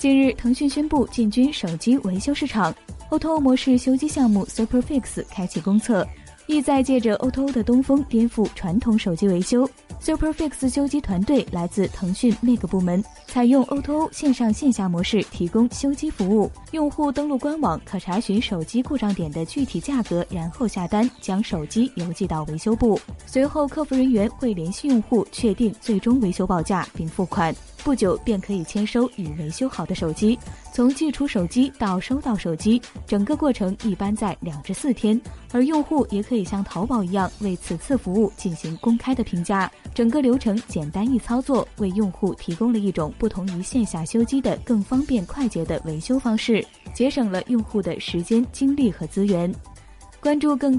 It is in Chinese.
近日，腾讯宣布进军手机维修市场，O2O 模式修机项目 SuperFix 开启公测。意在借着 O2O 的东风颠覆传统手机维修。SuperFix 修机团队来自腾讯 Make 部门，采用 O2O 线上线下模式提供修机服务。用户登录官网可查询手机故障点的具体价格，然后下单将手机邮寄到维修部。随后，客服人员会联系用户确定最终维修报价并付款。不久便可以签收已维修好的手机。从寄出手机到收到手机，整个过程一般在两至四天。而用户也可以像淘宝一样为此次服务进行公开的评价。整个流程简单易操作，为用户提供了一种不同于线下修机的更方便快捷的维修方式，节省了用户的时间、精力和资源。关注更多。